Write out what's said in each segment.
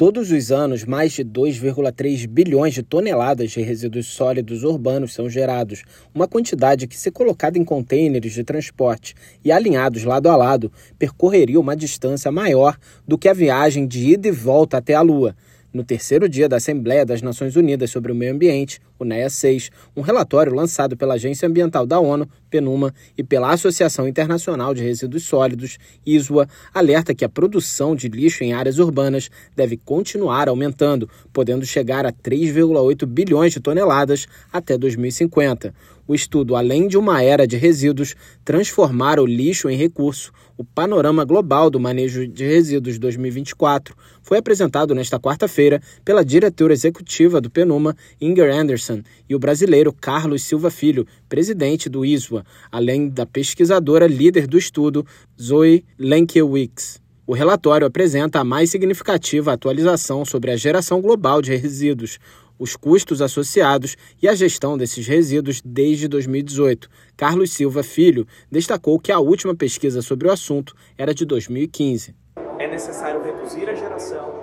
Todos os anos, mais de 2,3 bilhões de toneladas de resíduos sólidos urbanos são gerados, uma quantidade que, se colocada em contêineres de transporte e alinhados lado a lado, percorreria uma distância maior do que a viagem de ida e volta até a Lua. No terceiro dia da Assembleia das Nações Unidas sobre o Meio Ambiente, o NEA 6, um relatório lançado pela Agência Ambiental da ONU, PNUMA, e pela Associação Internacional de Resíduos Sólidos, ISWA, alerta que a produção de lixo em áreas urbanas deve continuar aumentando, podendo chegar a 3,8 bilhões de toneladas até 2050. O estudo, além de uma era de resíduos, transformar o lixo em recurso, o panorama global do manejo de resíduos 2024, foi apresentado nesta quarta-feira pela diretora executiva do PNUMA, Inger Anderson, e o brasileiro Carlos Silva Filho, presidente do ISWA, além da pesquisadora líder do estudo, Zoe Lenkiewicz. O relatório apresenta a mais significativa atualização sobre a geração global de resíduos, os custos associados e a gestão desses resíduos desde 2018. Carlos Silva Filho destacou que a última pesquisa sobre o assunto era de 2015. É necessário reduzir a geração,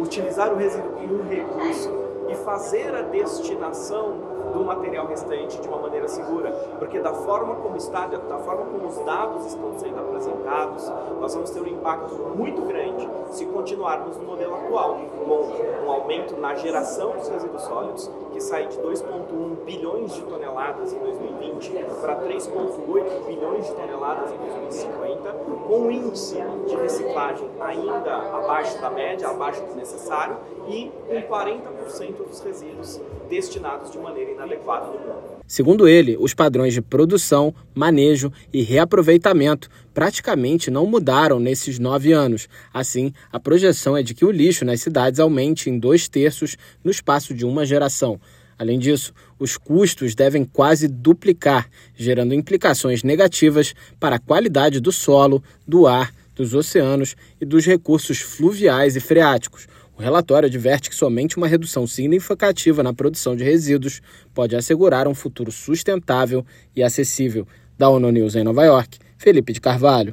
utilizar o resíduo como recurso e fazer a destinação do material restante de uma maneira segura, porque da forma como está, da forma como os dados estão sendo apresentados, nós vamos ter um impacto muito grande se continuarmos no modelo atual, com um aumento na geração dos resíduos sólidos, que sai de 2,1 bilhões de toneladas em 2020 para 3,8 bilhões de toneladas em 2050, com um índice de reciclagem ainda abaixo da média, abaixo do necessário, e com 40% dos resíduos destinados de maneira no mundo. Segundo ele, os padrões de produção, manejo e reaproveitamento praticamente não mudaram nesses nove anos. Assim, a projeção é de que o lixo nas cidades aumente em dois terços no espaço de uma geração. Além disso, os custos devem quase duplicar, gerando implicações negativas para a qualidade do solo, do ar, dos oceanos e dos recursos fluviais e freáticos. O relatório adverte que somente uma redução significativa na produção de resíduos pode assegurar um futuro sustentável e acessível. Da ONU News em Nova York, Felipe de Carvalho.